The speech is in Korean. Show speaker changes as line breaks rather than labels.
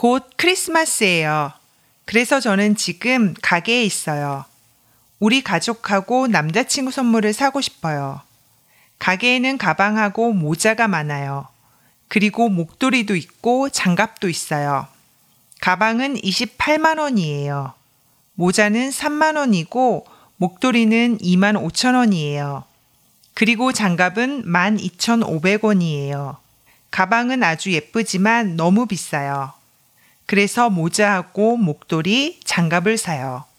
곧 크리스마스예요. 그래서 저는 지금 가게에 있어요. 우리 가족하고 남자친구 선물을 사고 싶어요. 가게에는 가방하고 모자가 많아요. 그리고 목도리도 있고 장갑도 있어요. 가방은 28만 원이에요. 모자는 3만 원이고 목도리는 2만 5천 원이에요. 그리고 장갑은 12,500원이에요. 가방은 아주 예쁘지만 너무 비싸요. 그래서 모자하고 목도리, 장갑을 사요.